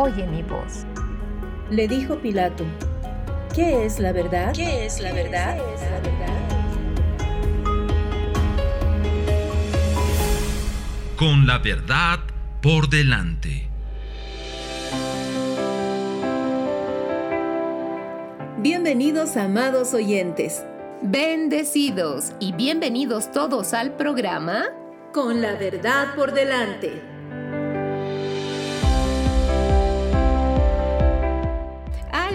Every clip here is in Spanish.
oye mi voz. Le dijo Pilato, ¿qué es la verdad? ¿Qué es la verdad? ¿Qué es la verdad? Con la verdad por delante. Bienvenidos amados oyentes. Bendecidos y bienvenidos todos al programa Con la verdad por delante.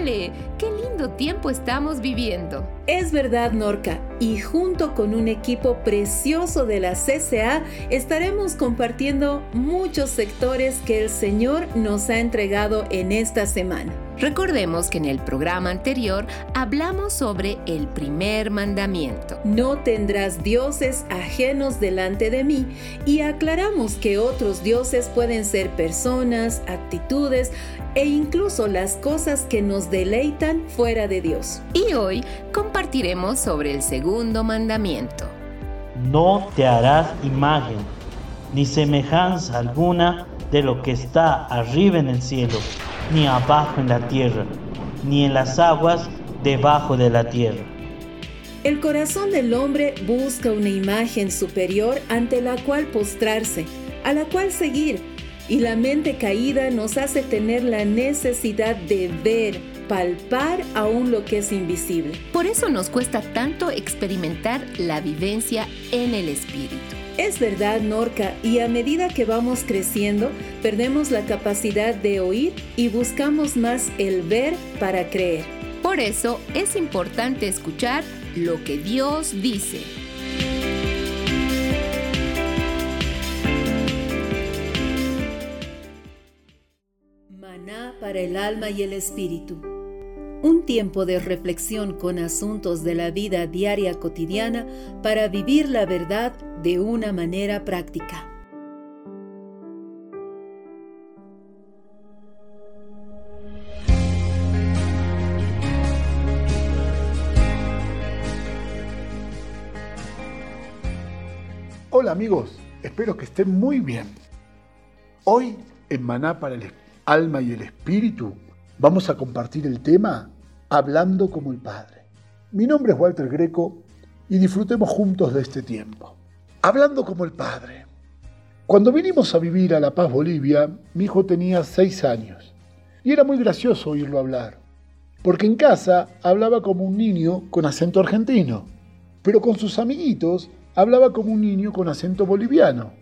里 qué lindo tiempo estamos viviendo. Es verdad, Norca, y junto con un equipo precioso de la CCA estaremos compartiendo muchos sectores que el Señor nos ha entregado en esta semana. Recordemos que en el programa anterior hablamos sobre el primer mandamiento. No tendrás dioses ajenos delante de mí y aclaramos que otros dioses pueden ser personas, actitudes e incluso las cosas que nos deleitan fuera de Dios. Y hoy compartiremos sobre el segundo mandamiento. No te harás imagen ni semejanza alguna de lo que está arriba en el cielo ni abajo en la tierra, ni en las aguas debajo de la tierra. El corazón del hombre busca una imagen superior ante la cual postrarse, a la cual seguir, y la mente caída nos hace tener la necesidad de ver, palpar aún lo que es invisible. Por eso nos cuesta tanto experimentar la vivencia en el espíritu. Es verdad, Norca, y a medida que vamos creciendo, perdemos la capacidad de oír y buscamos más el ver para creer. Por eso es importante escuchar lo que Dios dice. Maná para el alma y el espíritu. Un tiempo de reflexión con asuntos de la vida diaria cotidiana para vivir la verdad de una manera práctica. Hola amigos, espero que estén muy bien. Hoy en Maná para el alma y el espíritu vamos a compartir el tema Hablando como el Padre. Mi nombre es Walter Greco y disfrutemos juntos de este tiempo. Hablando como el Padre. Cuando vinimos a vivir a La Paz, Bolivia, mi hijo tenía seis años y era muy gracioso oírlo hablar, porque en casa hablaba como un niño con acento argentino, pero con sus amiguitos hablaba como un niño con acento boliviano.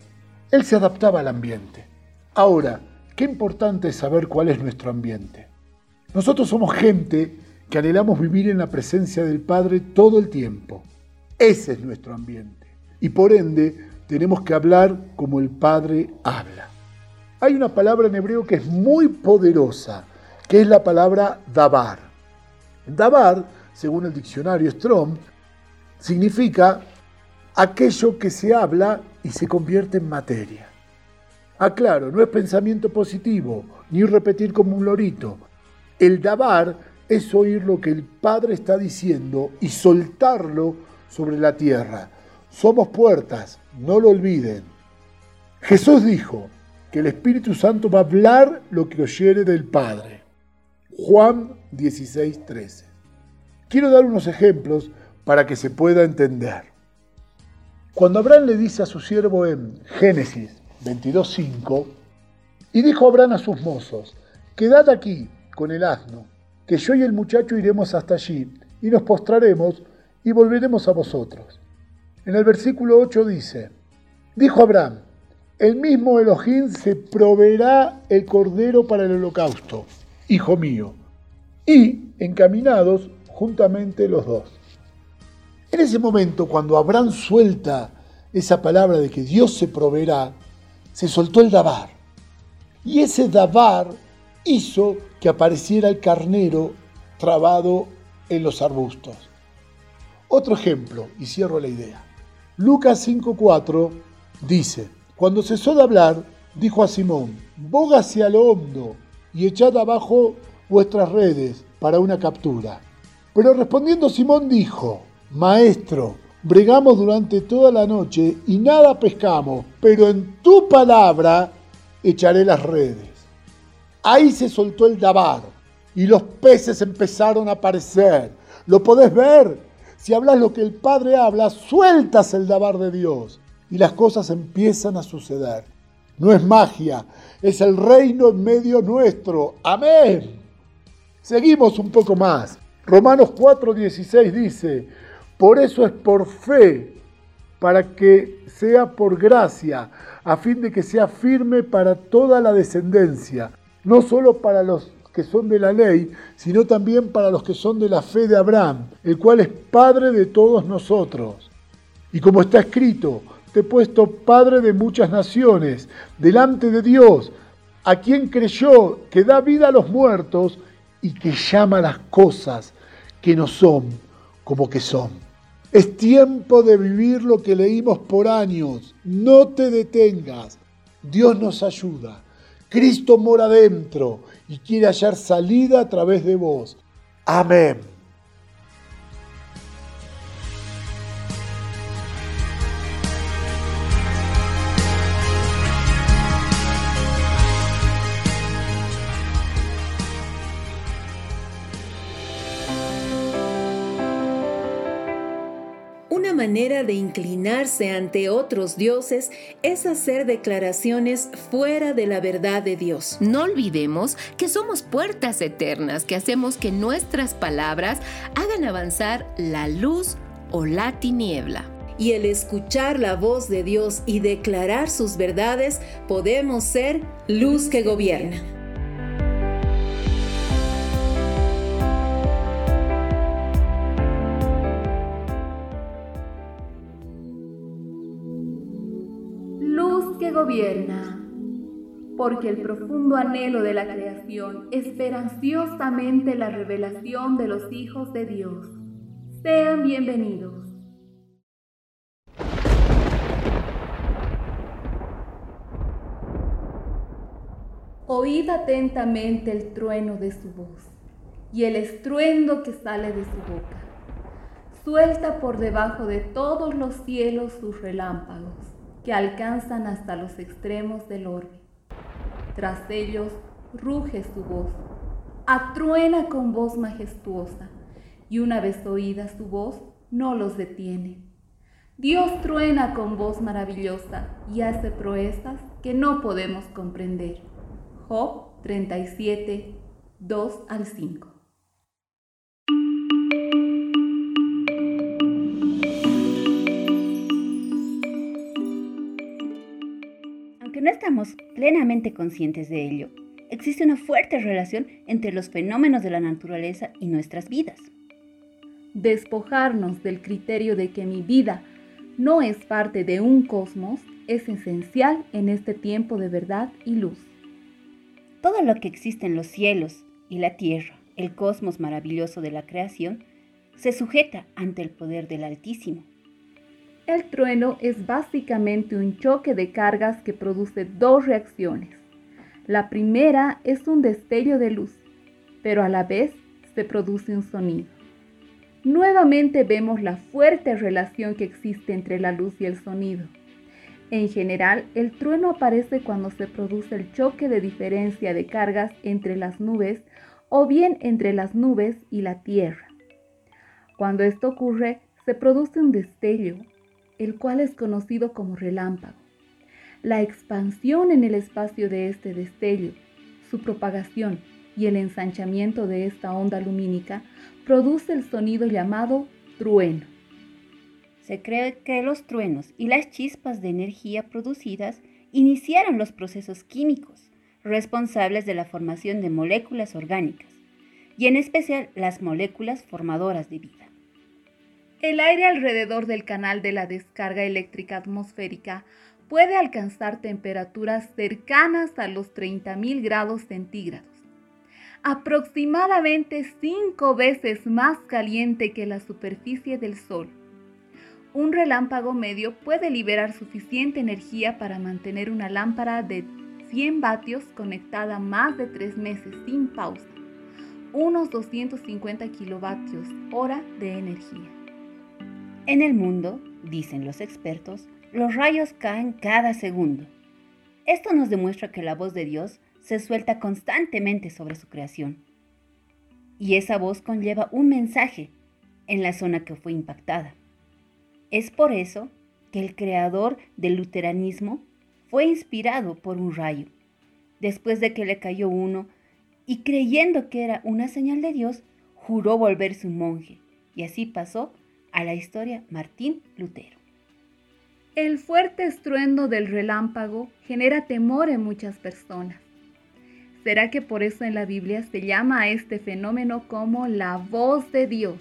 Él se adaptaba al ambiente. Ahora, qué importante es saber cuál es nuestro ambiente. Nosotros somos gente que anhelamos vivir en la presencia del Padre todo el tiempo. Ese es nuestro ambiente. Y por ende tenemos que hablar como el Padre habla. Hay una palabra en hebreo que es muy poderosa, que es la palabra dabar. Dabar, según el diccionario Strong, significa aquello que se habla y se convierte en materia. Aclaro, no es pensamiento positivo, ni repetir como un lorito. El dabar es oír lo que el Padre está diciendo y soltarlo sobre la tierra. Somos puertas, no lo olviden. Jesús dijo que el Espíritu Santo va a hablar lo que oyere del Padre. Juan 16, 13. Quiero dar unos ejemplos para que se pueda entender. Cuando Abraham le dice a su siervo en Génesis 22.5, y dijo Abraham a sus mozos, quedad aquí con el asno, que yo y el muchacho iremos hasta allí y nos postraremos y volveremos a vosotros. En el versículo 8 dice, dijo Abraham, el mismo Elohim se proveerá el cordero para el holocausto, hijo mío, y encaminados juntamente los dos. En ese momento, cuando Abraham suelta esa palabra de que Dios se proveerá, se soltó el dabar. Y ese dabar hizo que apareciera el carnero trabado en los arbustos. Otro ejemplo, y cierro la idea. Lucas 5.4 dice, cuando cesó de hablar, dijo a Simón, boga hacia lo hondo y echad abajo vuestras redes para una captura. Pero respondiendo Simón dijo, Maestro, bregamos durante toda la noche y nada pescamos, pero en tu palabra echaré las redes. Ahí se soltó el dabar y los peces empezaron a aparecer. ¿Lo podés ver? Si hablas lo que el Padre habla, sueltas el dabar de Dios y las cosas empiezan a suceder. No es magia, es el reino en medio nuestro. Amén. Seguimos un poco más. Romanos 4:16 dice, por eso es por fe, para que sea por gracia, a fin de que sea firme para toda la descendencia, no solo para los que son de la ley, sino también para los que son de la fe de Abraham, el cual es Padre de todos nosotros. Y como está escrito, te he puesto Padre de muchas naciones, delante de Dios, a quien creyó que da vida a los muertos y que llama las cosas que no son como que son. Es tiempo de vivir lo que leímos por años. No te detengas. Dios nos ayuda. Cristo mora dentro y quiere hallar salida a través de vos. Amén. Manera de inclinarse ante otros dioses es hacer declaraciones fuera de la verdad de Dios. No olvidemos que somos puertas eternas que hacemos que nuestras palabras hagan avanzar la luz o la tiniebla. Y el escuchar la voz de Dios y declarar sus verdades, podemos ser luz que gobierna. Porque el profundo anhelo de la creación espera ansiosamente la revelación de los hijos de Dios. Sean bienvenidos. Oíd atentamente el trueno de su voz y el estruendo que sale de su boca. Suelta por debajo de todos los cielos sus relámpagos que alcanzan hasta los extremos del orbe. Tras ellos ruge su voz, atruena con voz majestuosa, y una vez oída su voz, no los detiene. Dios truena con voz maravillosa y hace proezas que no podemos comprender. Job 37, 2 al 5. No estamos plenamente conscientes de ello, existe una fuerte relación entre los fenómenos de la naturaleza y nuestras vidas. Despojarnos del criterio de que mi vida no es parte de un cosmos es esencial en este tiempo de verdad y luz. Todo lo que existe en los cielos y la tierra, el cosmos maravilloso de la creación, se sujeta ante el poder del Altísimo el trueno es básicamente un choque de cargas que produce dos reacciones. La primera es un destello de luz, pero a la vez se produce un sonido. Nuevamente vemos la fuerte relación que existe entre la luz y el sonido. En general, el trueno aparece cuando se produce el choque de diferencia de cargas entre las nubes o bien entre las nubes y la tierra. Cuando esto ocurre, se produce un destello, el cual es conocido como relámpago. La expansión en el espacio de este destello, su propagación y el ensanchamiento de esta onda lumínica produce el sonido llamado trueno. Se cree que los truenos y las chispas de energía producidas iniciaron los procesos químicos responsables de la formación de moléculas orgánicas, y en especial las moléculas formadoras de vida. El aire alrededor del canal de la descarga eléctrica atmosférica puede alcanzar temperaturas cercanas a los 30.000 grados centígrados, aproximadamente cinco veces más caliente que la superficie del Sol. Un relámpago medio puede liberar suficiente energía para mantener una lámpara de 100 vatios conectada más de tres meses sin pausa, unos 250 kilovatios hora de energía. En el mundo, dicen los expertos, los rayos caen cada segundo. Esto nos demuestra que la voz de Dios se suelta constantemente sobre su creación. Y esa voz conlleva un mensaje en la zona que fue impactada. Es por eso que el creador del luteranismo fue inspirado por un rayo. Después de que le cayó uno, y creyendo que era una señal de Dios, juró volverse un monje. Y así pasó a la historia Martín Lutero. El fuerte estruendo del relámpago genera temor en muchas personas. ¿Será que por eso en la Biblia se llama a este fenómeno como la voz de Dios?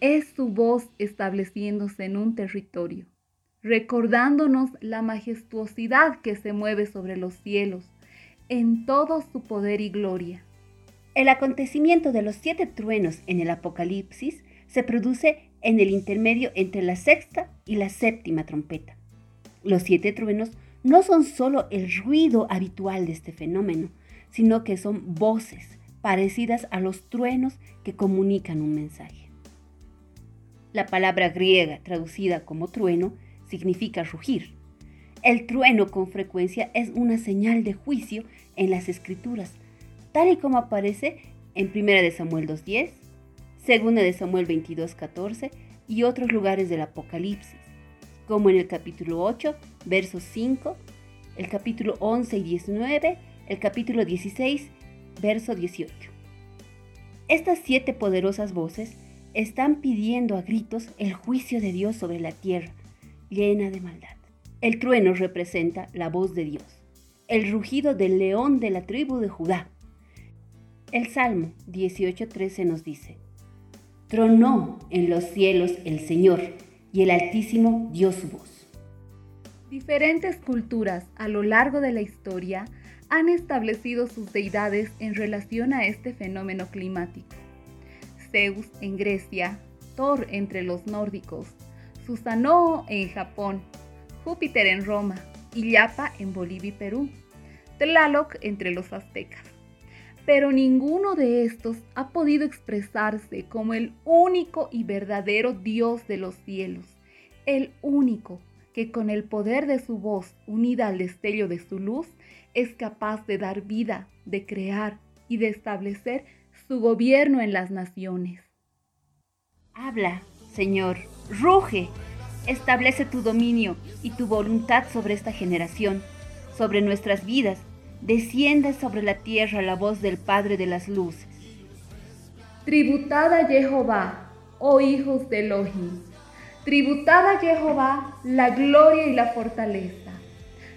Es su voz estableciéndose en un territorio, recordándonos la majestuosidad que se mueve sobre los cielos, en todo su poder y gloria. El acontecimiento de los siete truenos en el Apocalipsis se produce en el intermedio entre la sexta y la séptima trompeta. Los siete truenos no son solo el ruido habitual de este fenómeno, sino que son voces parecidas a los truenos que comunican un mensaje. La palabra griega traducida como trueno significa rugir. El trueno con frecuencia es una señal de juicio en las escrituras, tal y como aparece en 1 Samuel 2.10, segunda de Samuel 22:14 y otros lugares del Apocalipsis, como en el capítulo 8, versos 5, el capítulo 11 y 19, el capítulo 16, verso 18. Estas siete poderosas voces están pidiendo a gritos el juicio de Dios sobre la tierra, llena de maldad. El trueno representa la voz de Dios, el rugido del león de la tribu de Judá. El Salmo 18:13 nos dice, Tronó en los cielos el Señor y el Altísimo dio su voz. Diferentes culturas a lo largo de la historia han establecido sus deidades en relación a este fenómeno climático. Zeus en Grecia, Thor entre los nórdicos, Susanoo en Japón, Júpiter en Roma y Yapa en Bolivia y Perú, Tlaloc entre los aztecas pero ninguno de estos ha podido expresarse como el único y verdadero Dios de los cielos, el único que con el poder de su voz unida al destello de su luz es capaz de dar vida, de crear y de establecer su gobierno en las naciones. Habla, Señor, ruge, establece tu dominio y tu voluntad sobre esta generación, sobre nuestras vidas desciende sobre la tierra la voz del Padre de las Luces. Tributad a Jehová, oh hijos de Elohim. Tributad a Jehová la gloria y la fortaleza.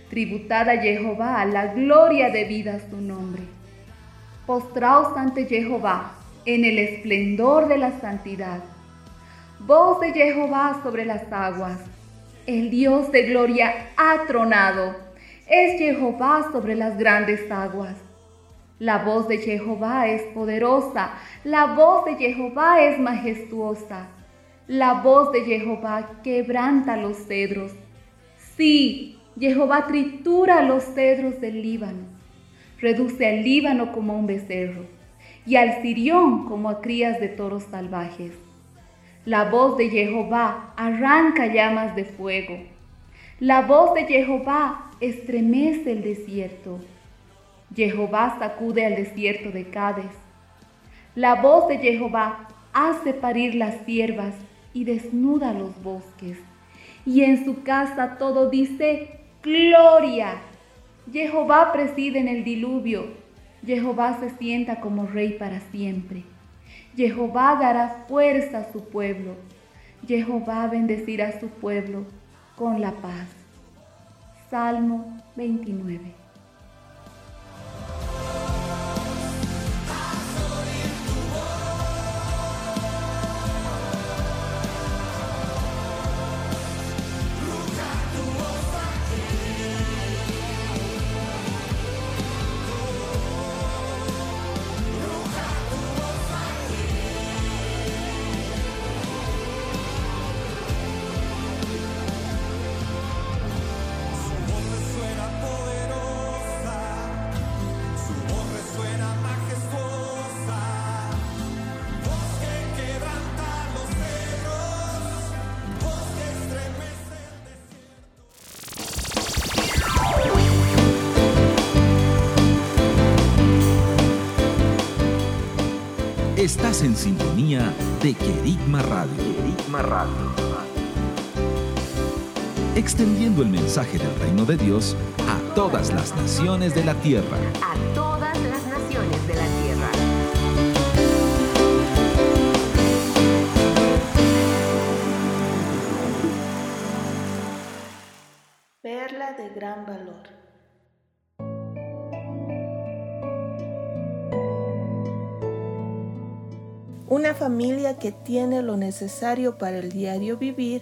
Tributad a Jehová la gloria debida a su nombre. Postraos ante Jehová en el esplendor de la santidad. Voz de Jehová sobre las aguas. El Dios de gloria ha tronado es Jehová sobre las grandes aguas. La voz de Jehová es poderosa, la voz de Jehová es majestuosa. La voz de Jehová quebranta los cedros. Sí, Jehová tritura los cedros del Líbano. Reduce al Líbano como un becerro y al Sirión como a crías de toros salvajes. La voz de Jehová arranca llamas de fuego. La voz de Jehová estremece el desierto. Jehová sacude al desierto de Cádiz. La voz de Jehová hace parir las siervas y desnuda los bosques. Y en su casa todo dice, Gloria. Jehová preside en el diluvio. Jehová se sienta como rey para siempre. Jehová dará fuerza a su pueblo. Jehová bendecirá a su pueblo con la paz. Salmo 29. Estás en sintonía de Querigma Radio. Querigma Radio. Extendiendo el mensaje del reino de Dios a todas las naciones de la tierra. A todas las naciones de la tierra. Perla de gran valor. Una familia que tiene lo necesario para el diario vivir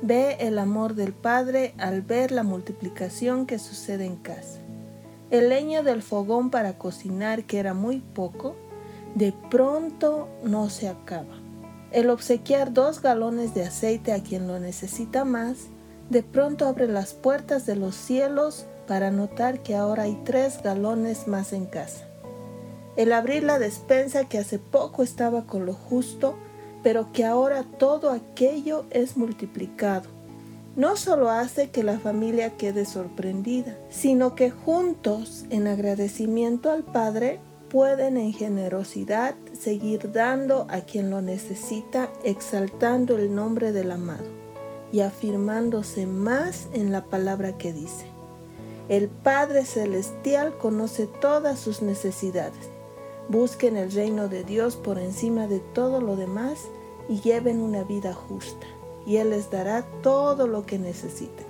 ve el amor del Padre al ver la multiplicación que sucede en casa. El leño del fogón para cocinar, que era muy poco, de pronto no se acaba. El obsequiar dos galones de aceite a quien lo necesita más, de pronto abre las puertas de los cielos para notar que ahora hay tres galones más en casa el abrir la despensa que hace poco estaba con lo justo, pero que ahora todo aquello es multiplicado. No solo hace que la familia quede sorprendida, sino que juntos, en agradecimiento al Padre, pueden en generosidad seguir dando a quien lo necesita, exaltando el nombre del amado y afirmándose más en la palabra que dice. El Padre Celestial conoce todas sus necesidades Busquen el reino de Dios por encima de todo lo demás y lleven una vida justa, y Él les dará todo lo que necesiten.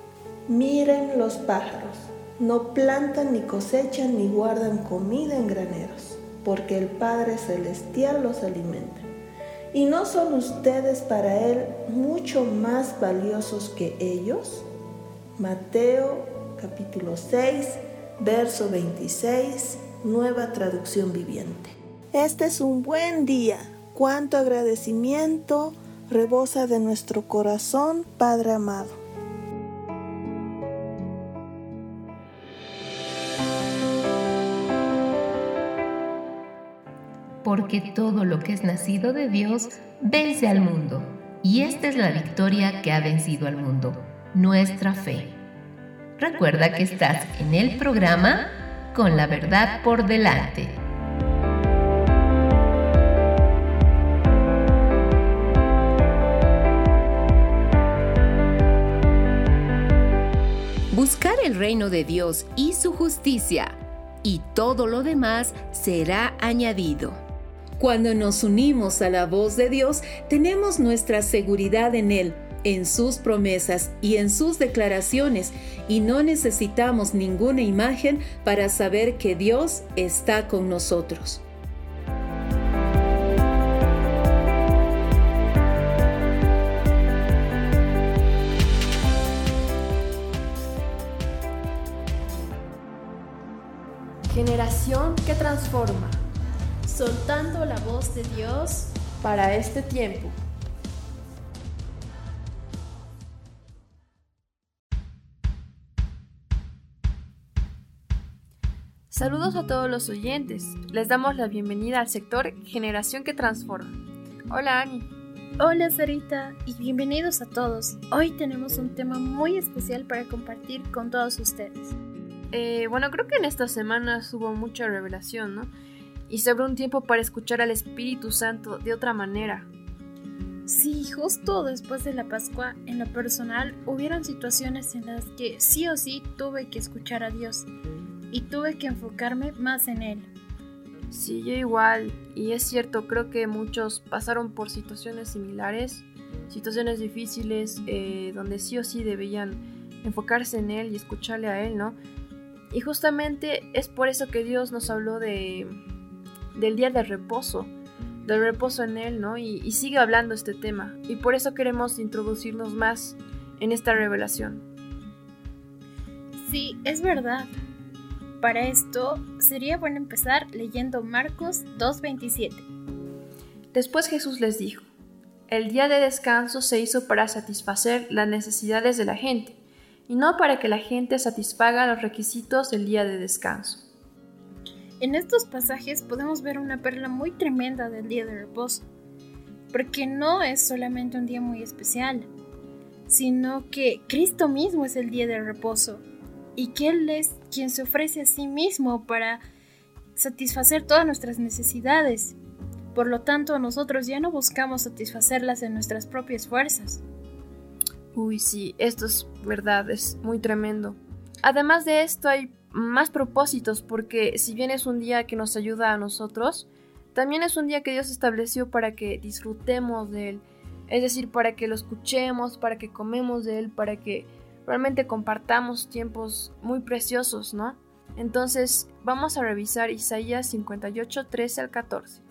Miren los pájaros, no plantan ni cosechan ni guardan comida en graneros, porque el Padre Celestial los alimenta. ¿Y no son ustedes para Él mucho más valiosos que ellos? Mateo capítulo 6, verso 26 nueva traducción viviente. Este es un buen día. Cuánto agradecimiento rebosa de nuestro corazón, Padre amado. Porque todo lo que es nacido de Dios vence al mundo. Y esta es la victoria que ha vencido al mundo, nuestra fe. Recuerda que estás en el programa con la verdad por delante. Buscar el reino de Dios y su justicia, y todo lo demás será añadido. Cuando nos unimos a la voz de Dios, tenemos nuestra seguridad en Él en sus promesas y en sus declaraciones y no necesitamos ninguna imagen para saber que Dios está con nosotros. Generación que transforma, soltando la voz de Dios para este tiempo. Saludos a todos los oyentes. Les damos la bienvenida al sector Generación que Transforma. Hola Ani. Hola Sarita y bienvenidos a todos. Hoy tenemos un tema muy especial para compartir con todos ustedes. Eh, bueno, creo que en estas semanas hubo mucha revelación, ¿no? Y se abrió un tiempo para escuchar al Espíritu Santo de otra manera. Sí, justo después de la Pascua, en lo personal, hubieron situaciones en las que sí o sí tuve que escuchar a Dios y tuve que enfocarme más en él. Sí, yo igual. Y es cierto, creo que muchos pasaron por situaciones similares, situaciones difíciles, eh, donde sí o sí debían enfocarse en Él y escucharle a Él, ¿no? Y justamente es por eso que Dios nos habló de, del día de reposo, del reposo en Él, ¿no? Y, y sigue hablando este tema. Y por eso queremos introducirnos más en esta revelación. Sí, es verdad. Para esto sería bueno empezar leyendo Marcos 2.27. Después Jesús les dijo, el día de descanso se hizo para satisfacer las necesidades de la gente, y no para que la gente satisfaga los requisitos del día de descanso. En estos pasajes podemos ver una perla muy tremenda del día de reposo, porque no es solamente un día muy especial, sino que Cristo mismo es el día de reposo y que Él es quien se ofrece a sí mismo para satisfacer todas nuestras necesidades. Por lo tanto, nosotros ya no buscamos satisfacerlas en nuestras propias fuerzas. Uy, sí, esto es verdad, es muy tremendo. Además de esto hay más propósitos porque si bien es un día que nos ayuda a nosotros, también es un día que Dios estableció para que disfrutemos de Él. Es decir, para que lo escuchemos, para que comemos de Él, para que realmente compartamos tiempos muy preciosos, ¿no? Entonces, vamos a revisar Isaías 58, 13 al 14.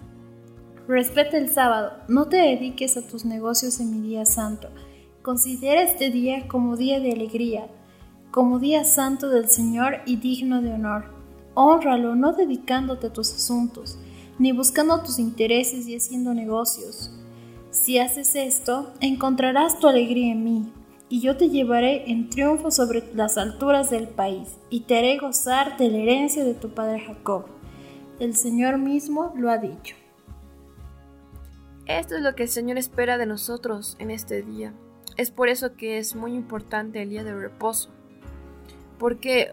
Respeta el sábado, no te dediques a tus negocios en mi día santo. Considera este día como día de alegría, como día santo del Señor y digno de honor. Honralo no dedicándote a tus asuntos, ni buscando tus intereses y haciendo negocios. Si haces esto, encontrarás tu alegría en mí, y yo te llevaré en triunfo sobre las alturas del país, y te haré gozar de la herencia de tu padre Jacob. El Señor mismo lo ha dicho. Esto es lo que el Señor espera de nosotros en este día. Es por eso que es muy importante el día de reposo. Porque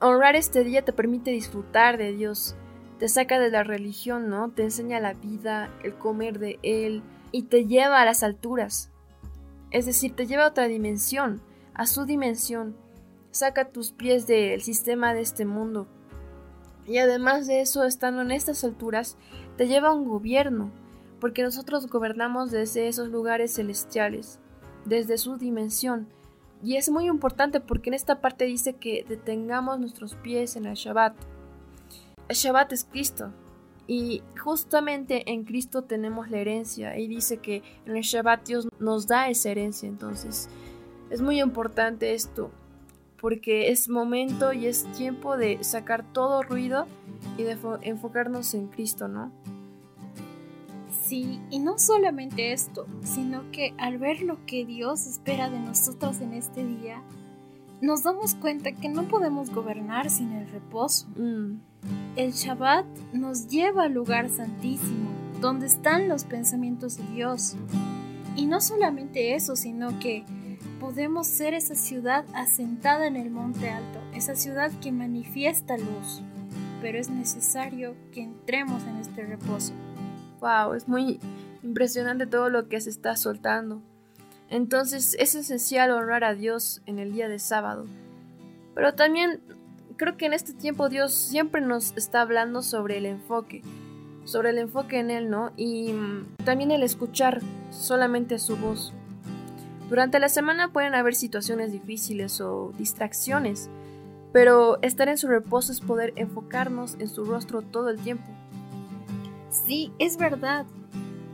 honrar este día te permite disfrutar de Dios. Te saca de la religión, ¿no? Te enseña la vida, el comer de Él y te lleva a las alturas. Es decir, te lleva a otra dimensión, a su dimensión. Saca tus pies del sistema de este mundo. Y además de eso, estando en estas alturas, te lleva a un gobierno, porque nosotros gobernamos desde esos lugares celestiales, desde su dimensión. Y es muy importante porque en esta parte dice que detengamos nuestros pies en el Shabbat. El Shabbat es Cristo, y justamente en Cristo tenemos la herencia. Y dice que en el Shabbat Dios nos da esa herencia. Entonces es muy importante esto. Porque es momento y es tiempo de sacar todo ruido y de enfocarnos en Cristo, ¿no? Sí, y no solamente esto, sino que al ver lo que Dios espera de nosotros en este día, nos damos cuenta que no podemos gobernar sin el reposo. Mm. El Shabbat nos lleva al lugar santísimo, donde están los pensamientos de Dios. Y no solamente eso, sino que podemos ser esa ciudad asentada en el monte alto, esa ciudad que manifiesta luz. Pero es necesario que entremos en este reposo. Wow, es muy impresionante todo lo que se está soltando. Entonces es esencial honrar a Dios en el día de sábado. Pero también creo que en este tiempo Dios siempre nos está hablando sobre el enfoque, sobre el enfoque en Él, ¿no? Y mm, también el escuchar solamente su voz. Durante la semana pueden haber situaciones difíciles o distracciones, pero estar en su reposo es poder enfocarnos en su rostro todo el tiempo. Sí, es verdad.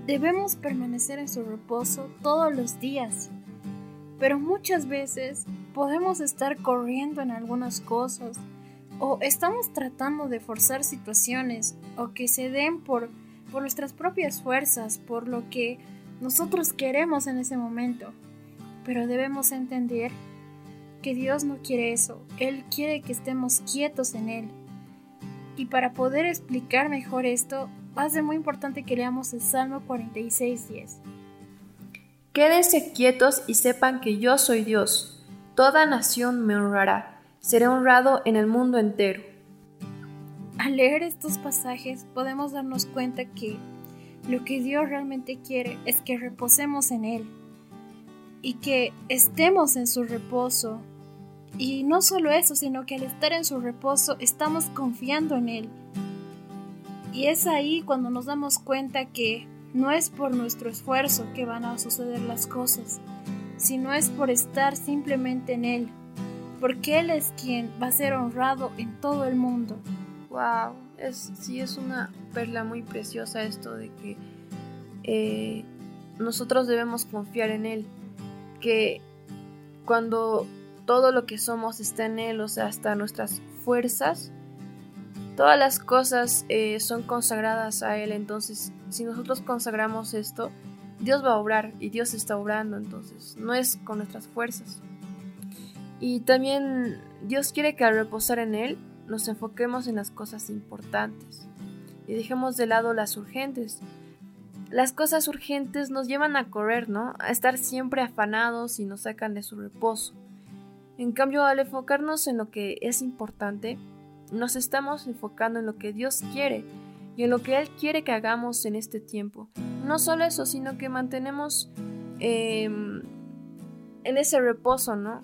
Debemos permanecer en su reposo todos los días, pero muchas veces podemos estar corriendo en algunas cosas o estamos tratando de forzar situaciones o que se den por, por nuestras propias fuerzas, por lo que nosotros queremos en ese momento. Pero debemos entender que Dios no quiere eso, Él quiere que estemos quietos en Él. Y para poder explicar mejor esto, ser muy importante que leamos el Salmo 46.10. Quédense quietos y sepan que yo soy Dios. Toda nación me honrará. Seré honrado en el mundo entero. Al leer estos pasajes podemos darnos cuenta que lo que Dios realmente quiere es que reposemos en Él y que estemos en su reposo. Y no solo eso, sino que al estar en su reposo estamos confiando en Él Y es ahí cuando nos damos cuenta que no es por nuestro esfuerzo que van a suceder las cosas, sino es por estar simplemente en Él, porque Él es quien va a ser honrado en todo el mundo. Wow, es, sí es una perla muy preciosa esto de que eh, nosotros debemos confiar en Él, que cuando todo lo que somos está en Él, o sea, hasta nuestras fuerzas, todas las cosas eh, son consagradas a Él, entonces si nosotros consagramos esto, Dios va a obrar y Dios está obrando, entonces no es con nuestras fuerzas. Y también Dios quiere que al reposar en Él nos enfoquemos en las cosas importantes y dejemos de lado las urgentes. Las cosas urgentes nos llevan a correr, ¿no? A estar siempre afanados y nos sacan de su reposo. En cambio, al enfocarnos en lo que es importante, nos estamos enfocando en lo que Dios quiere y en lo que Él quiere que hagamos en este tiempo. No solo eso, sino que mantenemos em, en ese reposo, ¿no?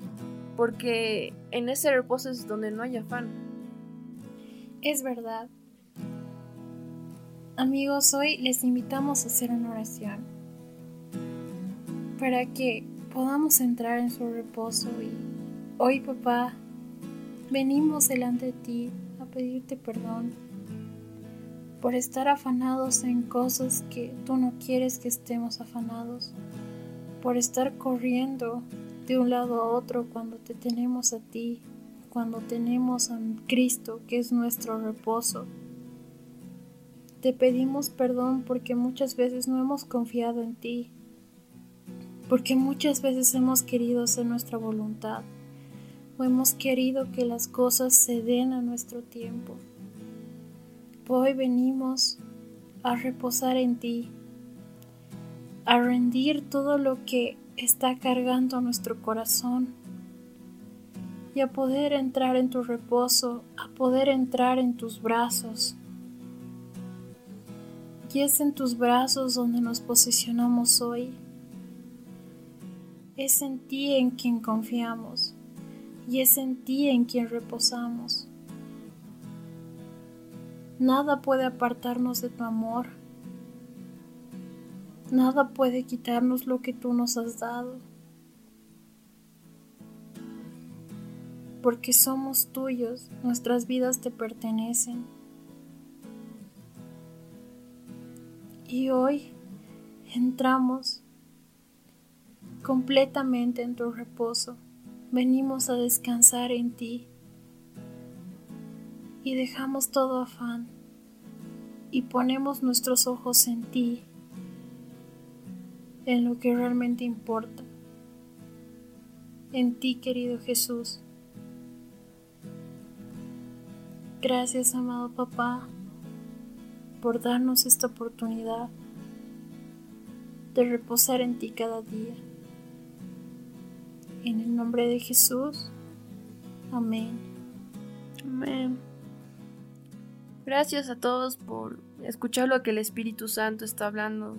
Porque en ese reposo es donde no hay afán. Es verdad. Amigos, hoy les invitamos a hacer una oración para que podamos entrar en su reposo y hoy papá venimos delante de ti a pedirte perdón por estar afanados en cosas que tú no quieres que estemos afanados, por estar corriendo de un lado a otro cuando te tenemos a ti cuando tenemos a Cristo, que es nuestro reposo. Te pedimos perdón porque muchas veces no hemos confiado en ti, porque muchas veces hemos querido hacer nuestra voluntad o hemos querido que las cosas se den a nuestro tiempo. Hoy venimos a reposar en ti, a rendir todo lo que está cargando nuestro corazón y a poder entrar en tu reposo, a poder entrar en tus brazos. Y es en tus brazos donde nos posicionamos hoy. Es en ti en quien confiamos y es en ti en quien reposamos. Nada puede apartarnos de tu amor. Nada puede quitarnos lo que tú nos has dado. porque somos tuyos, nuestras vidas te pertenecen. Y hoy entramos completamente en tu reposo, venimos a descansar en ti y dejamos todo afán y ponemos nuestros ojos en ti, en lo que realmente importa, en ti querido Jesús. Gracias, amado papá, por darnos esta oportunidad de reposar en ti cada día. En el nombre de Jesús. Amén. Amén. Gracias a todos por escuchar lo que el Espíritu Santo está hablando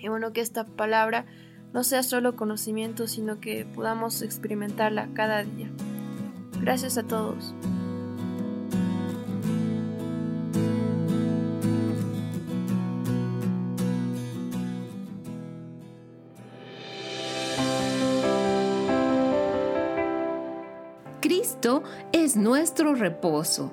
y, bueno que esta palabra no sea solo conocimiento, sino que podamos experimentarla cada día. Gracias a todos. es nuestro reposo.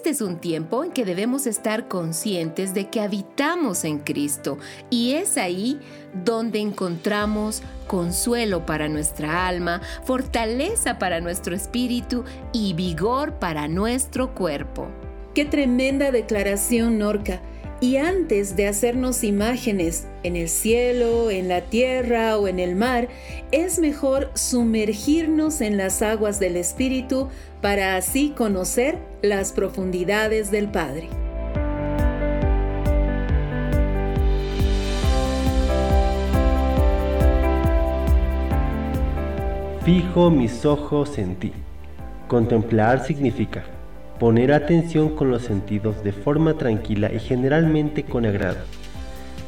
Este es un tiempo en que debemos estar conscientes de que habitamos en Cristo y es ahí donde encontramos consuelo para nuestra alma, fortaleza para nuestro espíritu y vigor para nuestro cuerpo. Qué tremenda declaración, Norca. Y antes de hacernos imágenes en el cielo, en la tierra o en el mar, es mejor sumergirnos en las aguas del Espíritu para así conocer las profundidades del Padre. Fijo mis ojos en ti. Contemplar significa poner atención con los sentidos de forma tranquila y generalmente con agrado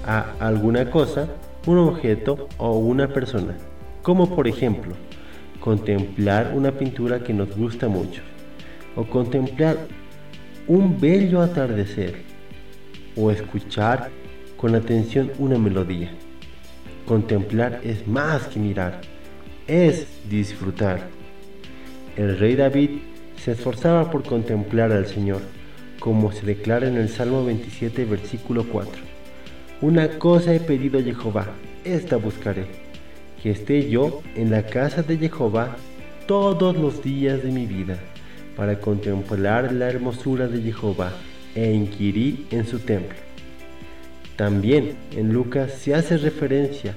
a alguna cosa, un objeto o una persona, como por ejemplo, contemplar una pintura que nos gusta mucho, o contemplar un bello atardecer o escuchar con atención una melodía. Contemplar es más que mirar, es disfrutar. El rey David se esforzaba por contemplar al Señor, como se declara en el Salmo 27, versículo 4. Una cosa he pedido a Jehová, esta buscaré, que esté yo en la casa de Jehová todos los días de mi vida, para contemplar la hermosura de Jehová e inquirir en su templo. También en Lucas se hace referencia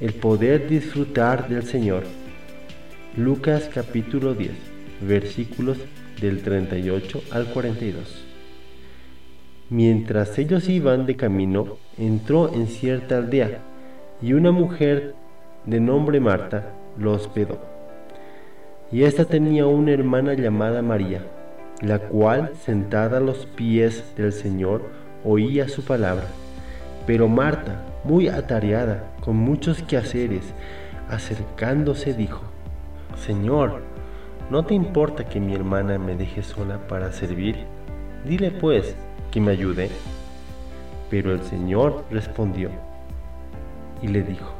el poder disfrutar del Señor. Lucas capítulo 10, versículos del 38 al 42. Mientras ellos iban de camino, entró en cierta aldea y una mujer de nombre Marta lo hospedó. Y ésta tenía una hermana llamada María, la cual, sentada a los pies del Señor, oía su palabra. Pero Marta, muy atareada, con muchos quehaceres, acercándose dijo, Señor, ¿no te importa que mi hermana me deje sola para servir? Dile pues que me ayude. Pero el Señor respondió y le dijo,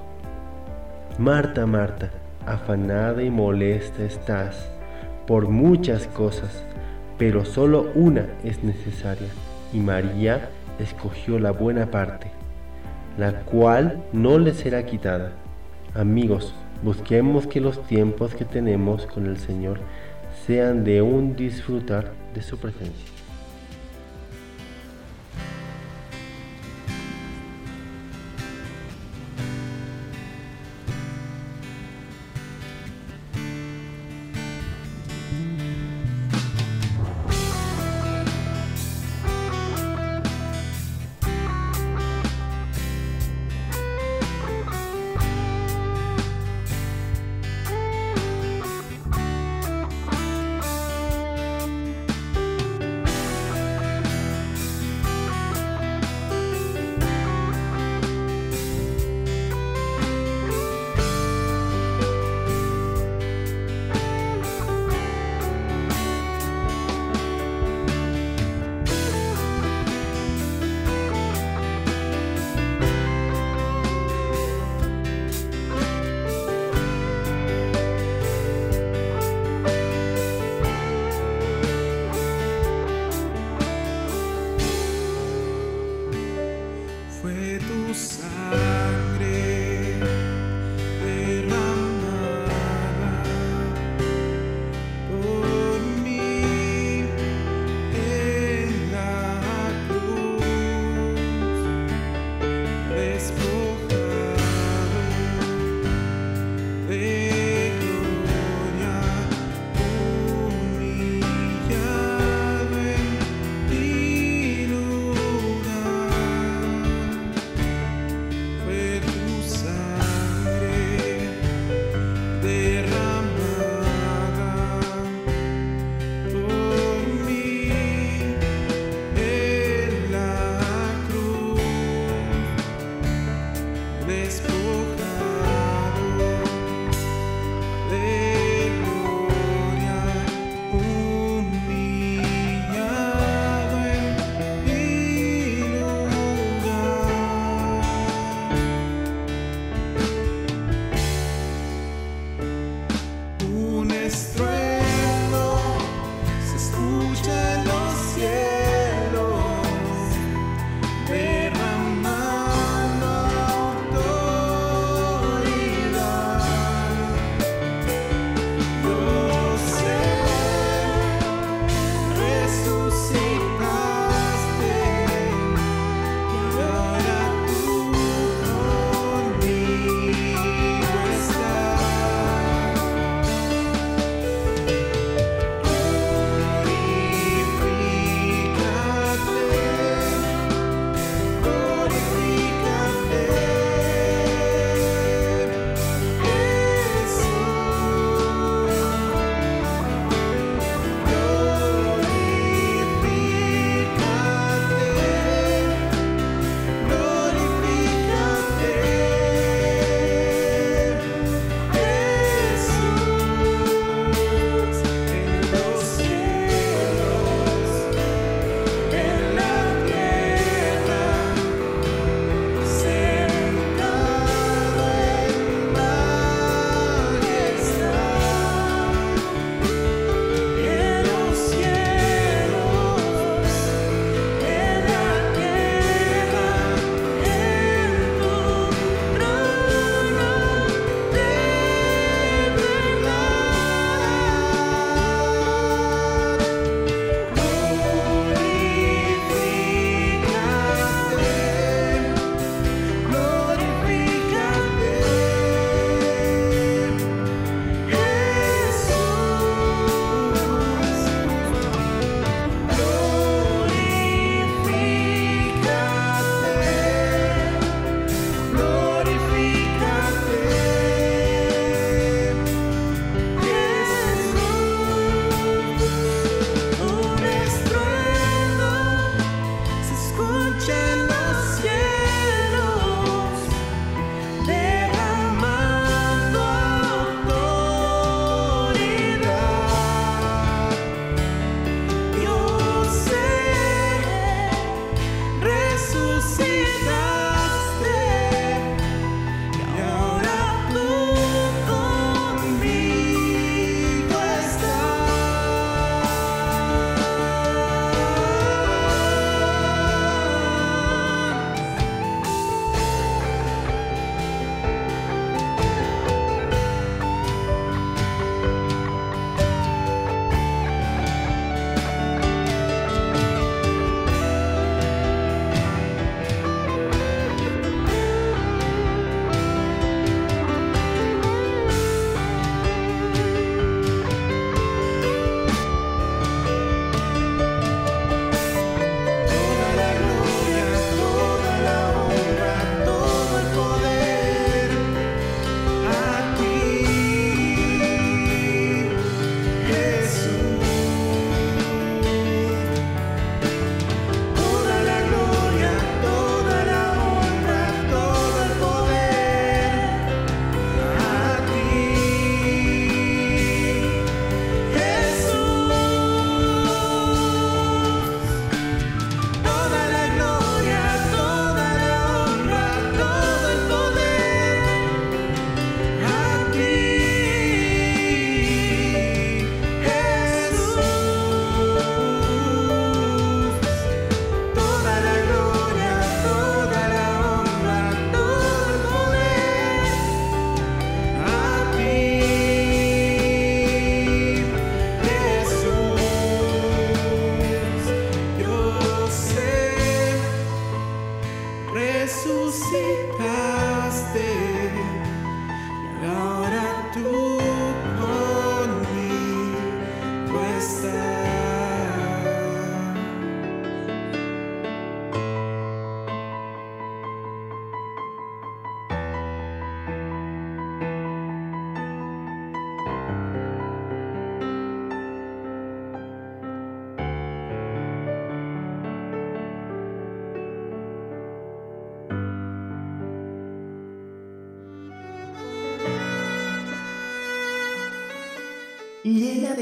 Marta, Marta, afanada y molesta estás por muchas cosas, pero solo una es necesaria, y María escogió la buena parte, la cual no le será quitada. Amigos, busquemos que los tiempos que tenemos con el Señor sean de un disfrutar de su presencia.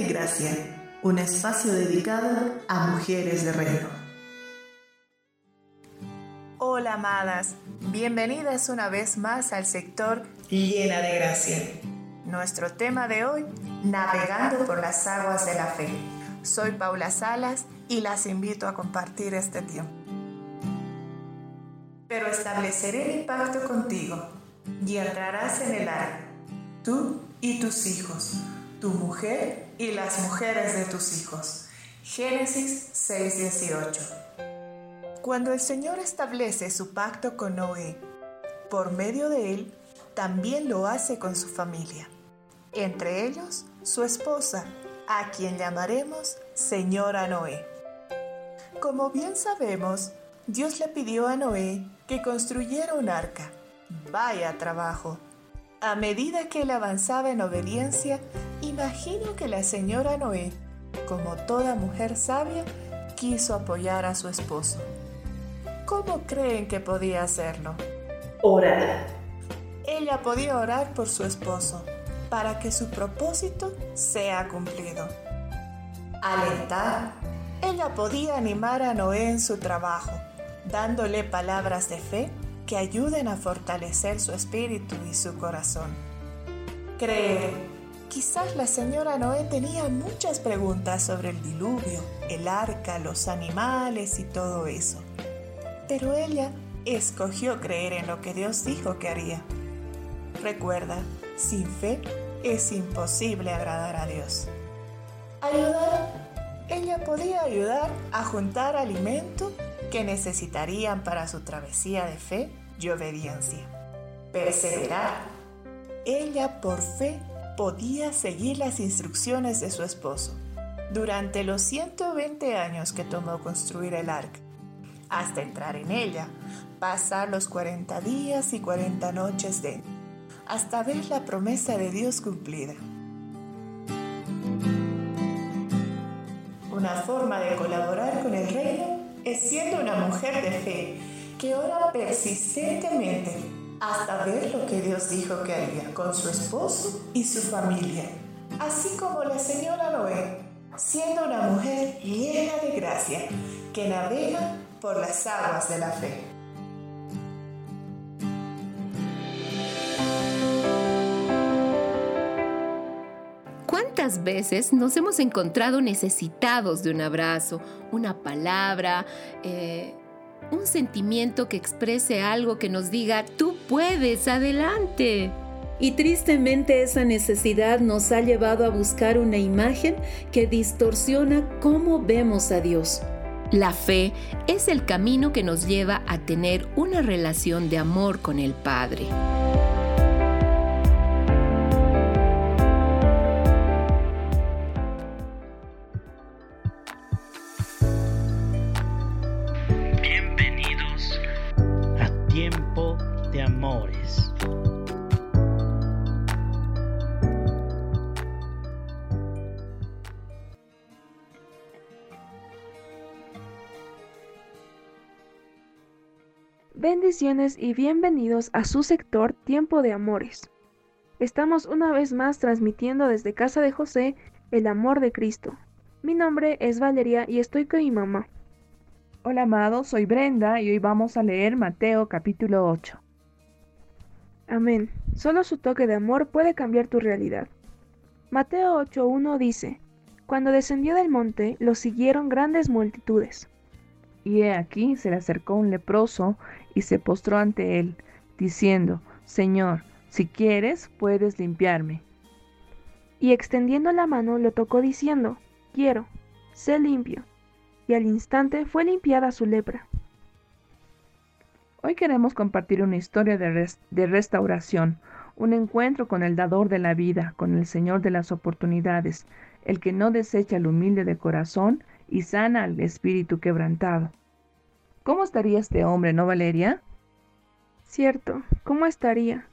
Gracia, un espacio dedicado a mujeres de reino. Hola amadas, bienvenidas una vez más al sector Llena de Gracia. Nuestro tema de hoy, navegando por las aguas de la fe. Soy Paula Salas y las invito a compartir este tiempo. Pero estableceré mi pacto contigo y entrarás en el arca, tú y tus hijos tu mujer y las mujeres de tus hijos. Génesis 6:18. Cuando el Señor establece su pacto con Noé, por medio de él, también lo hace con su familia, entre ellos su esposa, a quien llamaremos Señora Noé. Como bien sabemos, Dios le pidió a Noé que construyera un arca. Vaya trabajo. A medida que él avanzaba en obediencia, imagino que la señora Noé, como toda mujer sabia, quiso apoyar a su esposo. ¿Cómo creen que podía hacerlo? Orar. Ella podía orar por su esposo, para que su propósito sea cumplido. Alentar. Ella podía animar a Noé en su trabajo, dándole palabras de fe que ayuden a fortalecer su espíritu y su corazón. Creer. Quizás la señora Noé tenía muchas preguntas sobre el diluvio, el arca, los animales y todo eso. Pero ella escogió creer en lo que Dios dijo que haría. Recuerda, sin fe es imposible agradar a Dios. Ayudar. Ella podía ayudar a juntar alimento que necesitarían para su travesía de fe y obediencia. Perseverar. Ella por fe podía seguir las instrucciones de su esposo durante los 120 años que tomó construir el arca, hasta entrar en ella, pasar los 40 días y 40 noches de hasta ver la promesa de Dios cumplida. Una forma de colaborar con el reino es siendo una mujer de fe que ora persistentemente hasta ver lo que Dios dijo que haría con su esposo y su familia, así como la señora Noé, siendo una mujer llena de gracia que navega por las aguas de la fe. ¿Cuántas veces nos hemos encontrado necesitados de un abrazo, una palabra, eh, un sentimiento que exprese algo que nos diga, tú puedes, adelante? Y tristemente esa necesidad nos ha llevado a buscar una imagen que distorsiona cómo vemos a Dios. La fe es el camino que nos lleva a tener una relación de amor con el Padre. Bendiciones y bienvenidos a su sector Tiempo de Amores. Estamos una vez más transmitiendo desde casa de José el amor de Cristo. Mi nombre es Valeria y estoy con mi mamá. Hola amados, soy Brenda y hoy vamos a leer Mateo capítulo 8. Amén. Solo su toque de amor puede cambiar tu realidad. Mateo 8.1 dice, Cuando descendió del monte, lo siguieron grandes multitudes. Y he aquí se le acercó un leproso y se postró ante él, diciendo, Señor, si quieres, puedes limpiarme. Y extendiendo la mano lo tocó diciendo, Quiero, sé limpio. Y al instante fue limpiada su lepra. Hoy queremos compartir una historia de, de restauración, un encuentro con el dador de la vida, con el Señor de las oportunidades, el que no desecha al humilde de corazón y sana al espíritu quebrantado. ¿Cómo estaría este hombre, no Valeria? Cierto, ¿cómo estaría?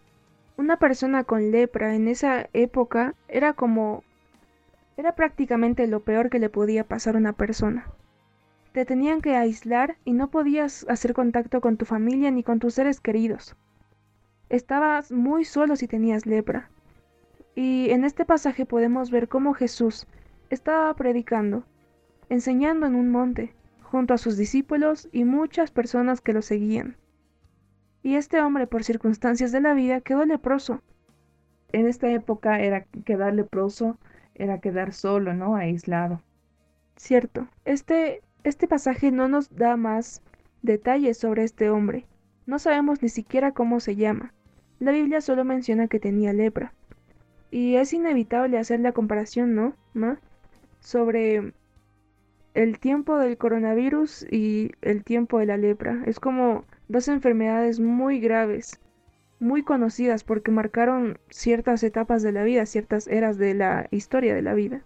Una persona con lepra en esa época era como... era prácticamente lo peor que le podía pasar a una persona. Te tenían que aislar y no podías hacer contacto con tu familia ni con tus seres queridos. Estabas muy solo si tenías lepra. Y en este pasaje podemos ver cómo Jesús estaba predicando, enseñando en un monte, junto a sus discípulos y muchas personas que lo seguían. Y este hombre, por circunstancias de la vida, quedó leproso. En esta época era quedar leproso, era quedar solo, ¿no? Aislado. Cierto. Este, este pasaje no nos da más detalles sobre este hombre. No sabemos ni siquiera cómo se llama. La Biblia solo menciona que tenía lepra. Y es inevitable hacer la comparación, ¿no? ¿Ma? Sobre el tiempo del coronavirus y el tiempo de la lepra. Es como dos enfermedades muy graves, muy conocidas porque marcaron ciertas etapas de la vida, ciertas eras de la historia de la vida.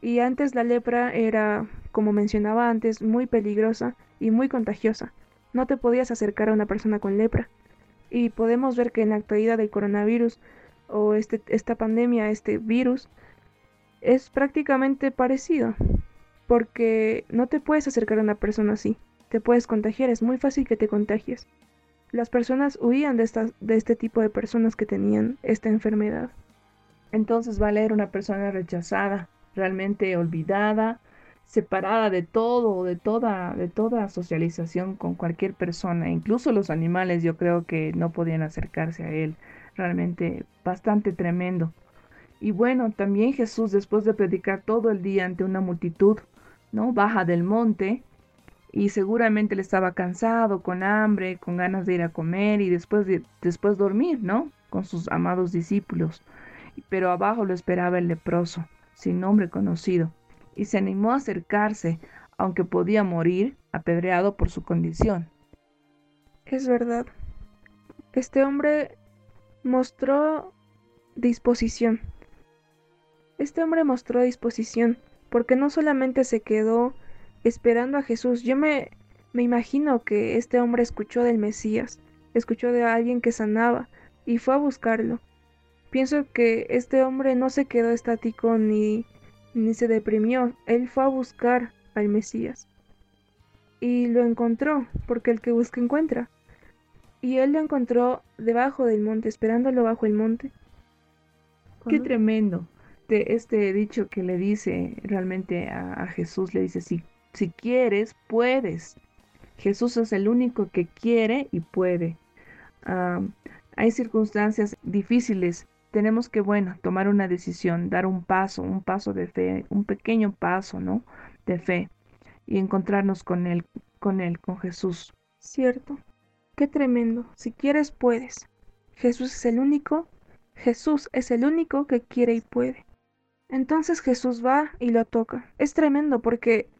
Y antes la lepra era, como mencionaba antes, muy peligrosa y muy contagiosa. No te podías acercar a una persona con lepra. Y podemos ver que en la actualidad del coronavirus o este, esta pandemia, este virus, es prácticamente parecido porque no te puedes acercar a una persona así. Te puedes contagiar, es muy fácil que te contagies. Las personas huían de, esta, de este tipo de personas que tenían esta enfermedad. Entonces Vale una persona rechazada, realmente olvidada, separada de todo, de toda, de toda socialización con cualquier persona, incluso los animales yo creo que no podían acercarse a él, realmente bastante tremendo. Y bueno, también Jesús después de predicar todo el día ante una multitud, ¿no? Baja del monte y seguramente él estaba cansado, con hambre, con ganas de ir a comer y después, de, después dormir, ¿no? Con sus amados discípulos. Pero abajo lo esperaba el leproso, sin nombre conocido, y se animó a acercarse, aunque podía morir apedreado por su condición. Es verdad. Este hombre mostró disposición. Este hombre mostró disposición porque no solamente se quedó esperando a Jesús, yo me, me imagino que este hombre escuchó del Mesías, escuchó de alguien que sanaba y fue a buscarlo. Pienso que este hombre no se quedó estático ni, ni se deprimió, él fue a buscar al Mesías. y lo encontró, porque el que busca encuentra. Y él lo encontró debajo del monte, esperándolo bajo el monte. Qué tremendo. Este dicho que le dice realmente a, Jesús, le dice, si, si quieres, puedes. Jesús es el único que quiere y puede. hay circunstancias difíciles. Tenemos que, bueno, tomar una decisión, dar un paso, un paso de fe, un pequeño paso, ¿no? De fe y encontrarnos con él, con él, con Jesús. Cierto. Qué tremendo. Si quieres, puedes. Jesús es el único. Jesús es el único que quiere y puede. Entonces Jesús va y lo toca. Es tremendo porque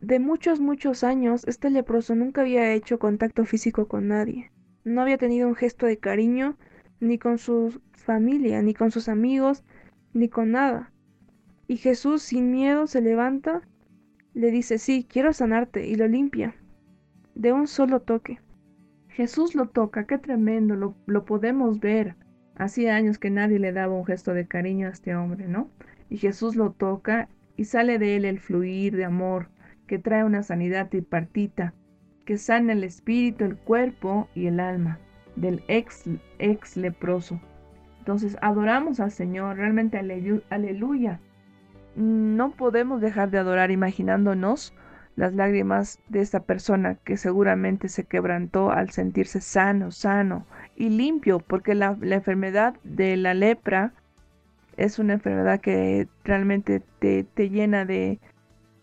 de muchos, muchos años este leproso nunca había hecho contacto físico con nadie. No había tenido un gesto de cariño ni con su familia, ni con sus amigos, ni con nada. Y Jesús sin miedo se levanta, le dice, sí, quiero sanarte, y lo limpia, de un solo toque. Jesús lo toca, qué tremendo, lo, lo podemos ver. Hacía años que nadie le daba un gesto de cariño a este hombre, ¿no? Y Jesús lo toca y sale de él el fluir de amor que trae una sanidad tripartita, que sana el espíritu, el cuerpo y el alma del ex, ex leproso. Entonces adoramos al Señor, realmente aleluya. No podemos dejar de adorar imaginándonos las lágrimas de esta persona que seguramente se quebrantó al sentirse sano, sano y limpio, porque la, enfermedad de la lepra es una enfermedad que realmente te, llena de,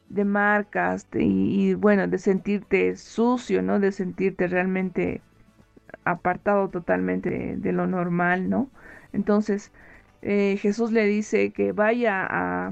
de marcas y, bueno, de sentirte sucio, ¿no? De sentirte realmente apartado totalmente de, lo normal, ¿no? Entonces, eh, Jesús le dice que vaya a,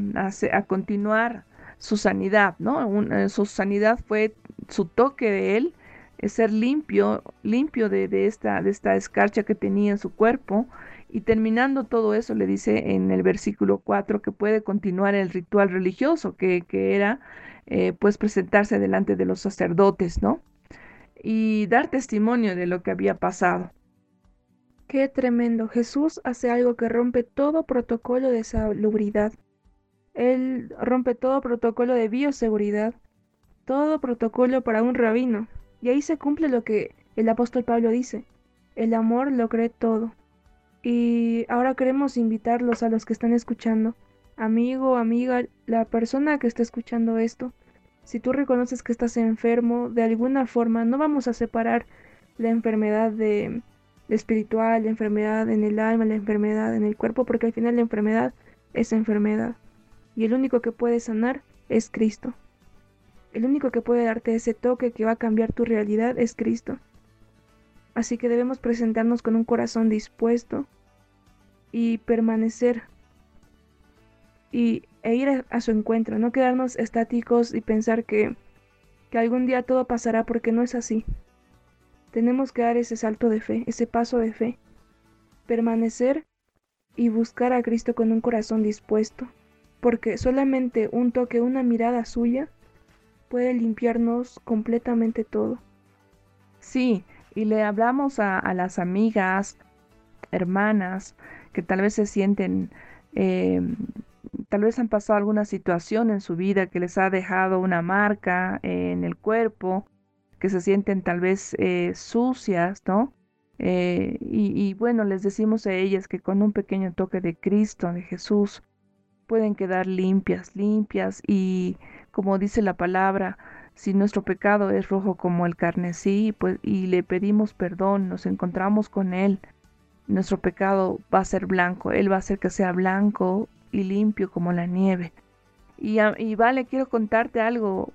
a continuar su sanidad, ¿no? Eh, su sanidad fue su toque de él, es ser limpio, limpio de, esta, escarcha que tenía en su cuerpo. Y terminando todo eso, le dice en el versículo 4 que puede continuar el ritual religioso, que, era eh, pues presentarse delante de los sacerdotes, ¿no? Y dar testimonio de lo que había pasado. Qué tremendo. Jesús hace algo que rompe todo protocolo de salubridad. Él rompe todo protocolo de bioseguridad, todo protocolo para un rabino. Y ahí se cumple lo que el apóstol Pablo dice, el amor lo cree todo. Y ahora queremos invitarlos a los que están escuchando, amigo, amiga, la persona que está escuchando esto, si tú reconoces que estás enfermo, de alguna forma, no vamos a separar la enfermedad de, espiritual, la enfermedad en el alma, la enfermedad en el cuerpo, porque al final la enfermedad es enfermedad y el único que puede sanar es Cristo. El único que puede darte ese toque que va a cambiar tu realidad es Cristo. Así que debemos presentarnos con un corazón dispuesto y permanecer y, e ir a, su encuentro, no quedarnos estáticos y pensar que, que algún día todo pasará porque no es así. Tenemos que dar ese salto de fe, ese paso de fe, permanecer y buscar a Cristo con un corazón dispuesto porque solamente un toque, una mirada suya puede limpiarnos completamente todo. Sí, y le hablamos a, las amigas, hermanas, que tal vez se sienten, em, tal vez han pasado alguna situación en su vida que les ha dejado una marca en el cuerpo, que se sienten tal vez eh, sucias, ¿no? Eh, y, y bueno, les decimos a ellas que con un pequeño toque de Cristo, de Jesús, pueden quedar limpias, limpias y como dice la palabra, si nuestro pecado es rojo como el carnesí pues, y le pedimos perdón, nos encontramos con Él, nuestro pecado va a ser blanco, Él va a hacer que sea blanco y limpio como la nieve. Y, y vale, quiero contarte algo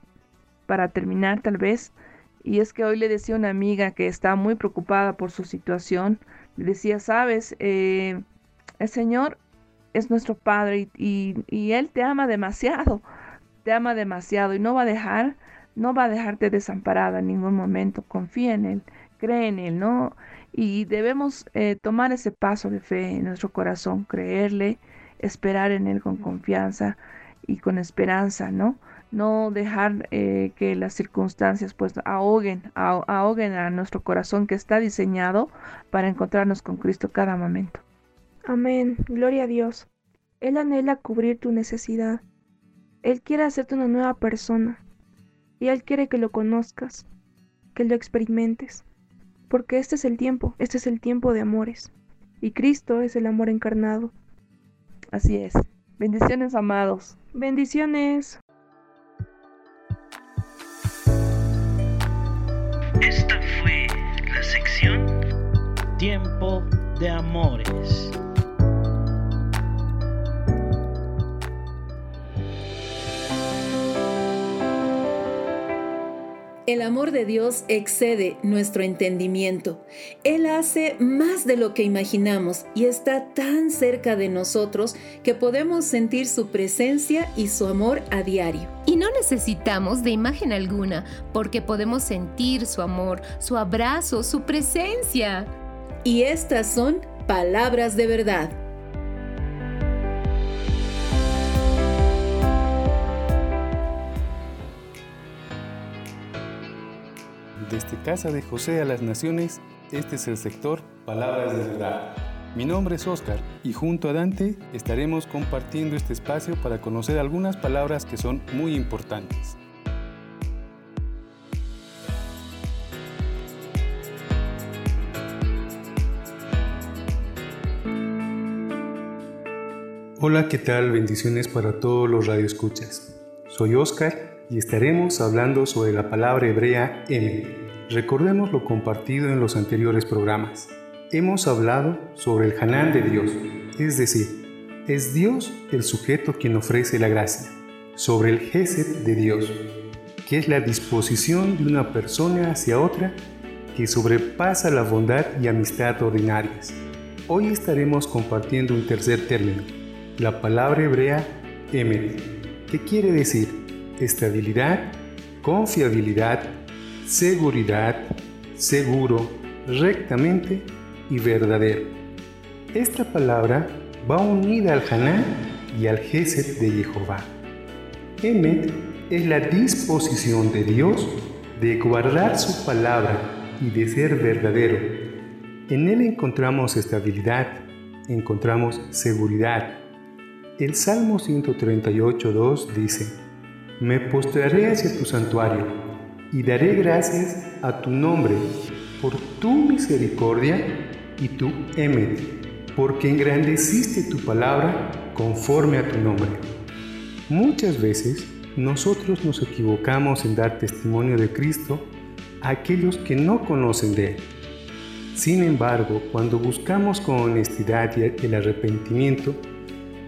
para terminar tal vez, y es que hoy le decía a una amiga que está muy preocupada por su situación, le decía, sabes, eh, el Señor es nuestro Padre y, Él te ama demasiado, te ama demasiado y no va a dejar, no va a dejarte desamparada en ningún momento. Confía en Él, cree en Él, ¿no? Y debemos eh, tomar ese paso de fe en nuestro corazón, creerle, esperar en Él con confianza y con esperanza, ¿no? No dejar eh, que las circunstancias pues ahoguen, ahoguen a nuestro corazón que está diseñado para encontrarnos con Cristo cada momento. Amén, gloria a Dios. Él anhela cubrir tu necesidad. Él quiere hacerte una nueva persona. y Él quiere que lo conozcas, que lo experimentes, porque este es el tiempo, este es el tiempo de amores, y Cristo es el amor encarnado. Así es. Bendiciones, amados. Bendiciones. Esta fue la sección Tiempo de Amores. El amor de Dios excede nuestro entendimiento. Él hace más de lo que imaginamos y está tan cerca de nosotros que podemos sentir su presencia y su amor a diario. Y no necesitamos de imagen alguna porque podemos sentir su amor, su abrazo, su presencia. Y estas son palabras de verdad. Desde Casa de José a las Naciones, este es el sector Palabras de Verdad. Mi nombre es Oscar y junto a Dante estaremos compartiendo este espacio para conocer algunas palabras que son muy importantes. Hola, ¿qué tal? Bendiciones para todos los radioescuchas. Soy Oscar y estaremos hablando sobre la palabra hebrea M, Recordemos lo compartido en los anteriores programas. Hemos hablado sobre el Hanán de Dios, es decir, es Dios el sujeto quien ofrece la gracia, sobre el Gesed de Dios, que es la disposición de una persona hacia otra que sobrepasa la bondad y amistad ordinarias. Hoy estaremos compartiendo un tercer término, la palabra hebrea emet, que quiere decir estabilidad, confiabilidad, seguridad, seguro, rectamente y verdadero. Esta palabra va unida al Haná y al Gesed de Jehová. Emet es la disposición de Dios de guardar su palabra y de ser verdadero. En él encontramos estabilidad, encontramos seguridad. El Salmo 138.2 dice, Me postraré hacia tu santuario y daré gracias a tu nombre por tu misericordia y tu emet, porque engrandeciste tu palabra conforme a tu nombre. Muchas veces nosotros nos equivocamos en dar testimonio de Cristo a aquellos que no conocen de Él. Sin embargo, cuando buscamos con honestidad el arrepentimiento,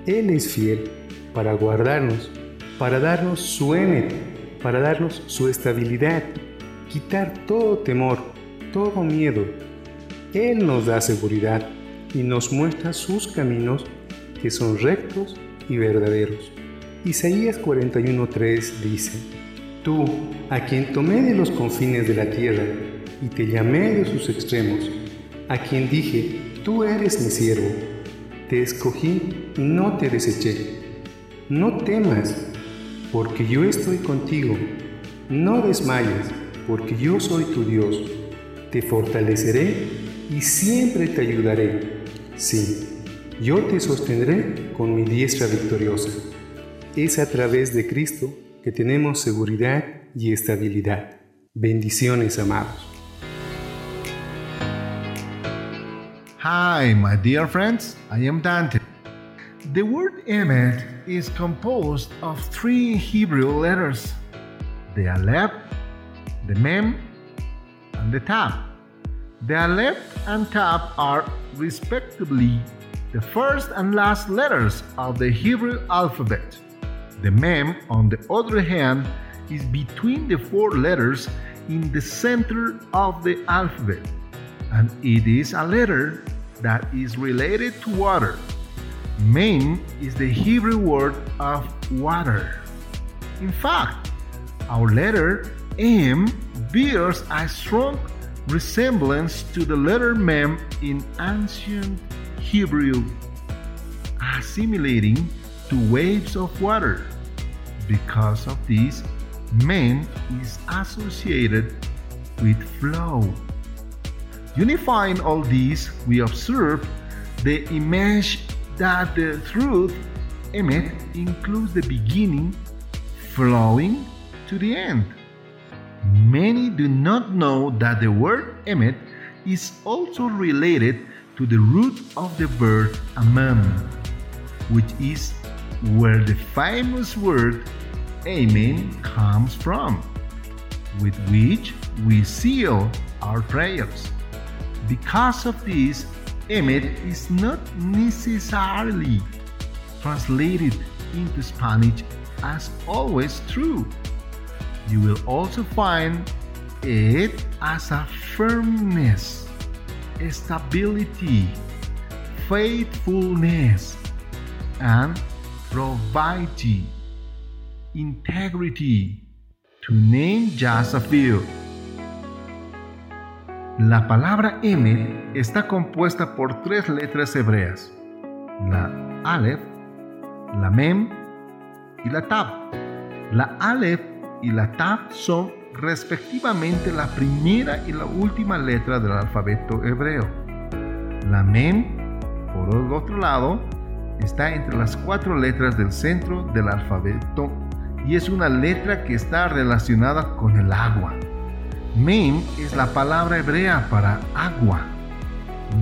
Él es fiel para guardarnos, para darnos su emet para darnos su estabilidad, quitar todo temor, todo miedo. Él nos da seguridad y nos muestra sus caminos que son rectos y verdaderos. Isaías 41:3 dice, Tú, a quien tomé de los confines de la tierra y te llamé de sus extremos, a quien dije, tú eres mi siervo, te escogí y no te deseché. No temas, porque yo estoy contigo. No desmayes, porque yo soy tu Dios. Te fortaleceré y siempre te ayudaré. Sí, yo te sostendré con mi diestra victoriosa. Es a través de Cristo que tenemos seguridad y estabilidad. Bendiciones, amados. Hi, my dear friends. I am Dante. The word Emet is composed of three Hebrew letters the Aleph, the Mem, and the Tap. The Aleph and Tap are respectively the first and last letters of the Hebrew alphabet. The Mem, on the other hand, is between the four letters in the center of the alphabet, and it is a letter that is related to water. Main is the Hebrew word of water. In fact, our letter M bears a strong resemblance to the letter Mem in ancient Hebrew, assimilating to waves of water. Because of this, Mem is associated with flow. Unifying all these, we observe the image that the truth emet includes the beginning flowing to the end. Many do not know that the word emet is also related to the root of the verb amam, which is where the famous word amen comes from, with which we seal our prayers. Because of this, emet is not necessarily translated into Spanish as always true. You will also find it as a firmness, stability, faithfulness, and probity, integrity, to name just a few. La palabra M está compuesta por tres letras hebreas, la Aleph, la Mem y la Tab. La Aleph y la Tab son respectivamente la primera y la última letra del alfabeto hebreo. La Mem, por el otro lado, está entre las cuatro letras del centro del alfabeto y es una letra que está relacionada con el agua. Mem es la palabra hebrea para agua.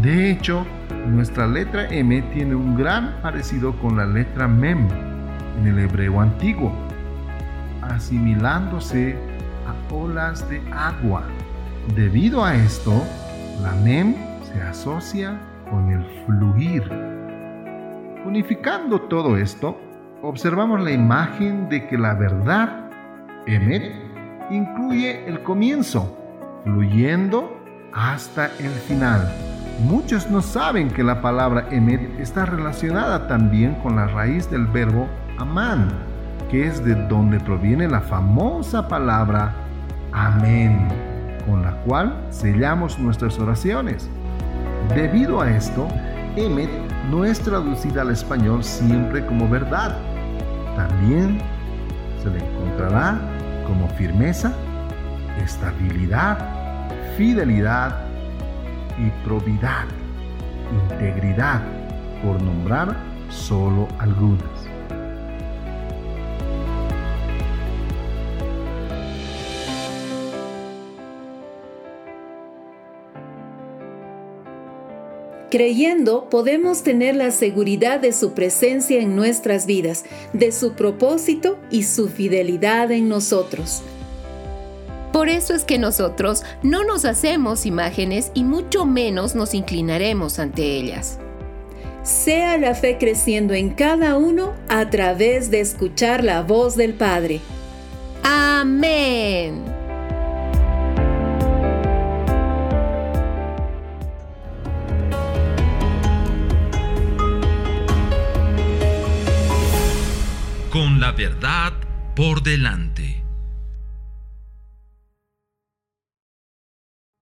De hecho, nuestra letra M tiene un gran parecido con la letra Mem en el hebreo antiguo, asimilándose a olas de agua. Debido a esto, la Mem se asocia con el fluir. Unificando todo esto, observamos la imagen de que la verdad, Emet, incluye el comienzo, fluyendo hasta el final. Muchos no saben que la palabra Emet está relacionada también con la raíz del verbo Amán, que es de donde proviene la famosa palabra Amén, con la cual sellamos nuestras oraciones. Debido a esto, Emet no es traducida al español siempre como verdad. También se le encontrará como firmeza, estabilidad, fidelidad y probidad, integridad, por nombrar solo algunas. Creyendo podemos tener la seguridad de su presencia en nuestras vidas, de su propósito y su fidelidad en nosotros. Por eso es que nosotros no nos hacemos imágenes y mucho menos nos inclinaremos ante ellas. Sea la fe creciendo en cada uno a través de escuchar la voz del Padre. Amén. La verdad por delante.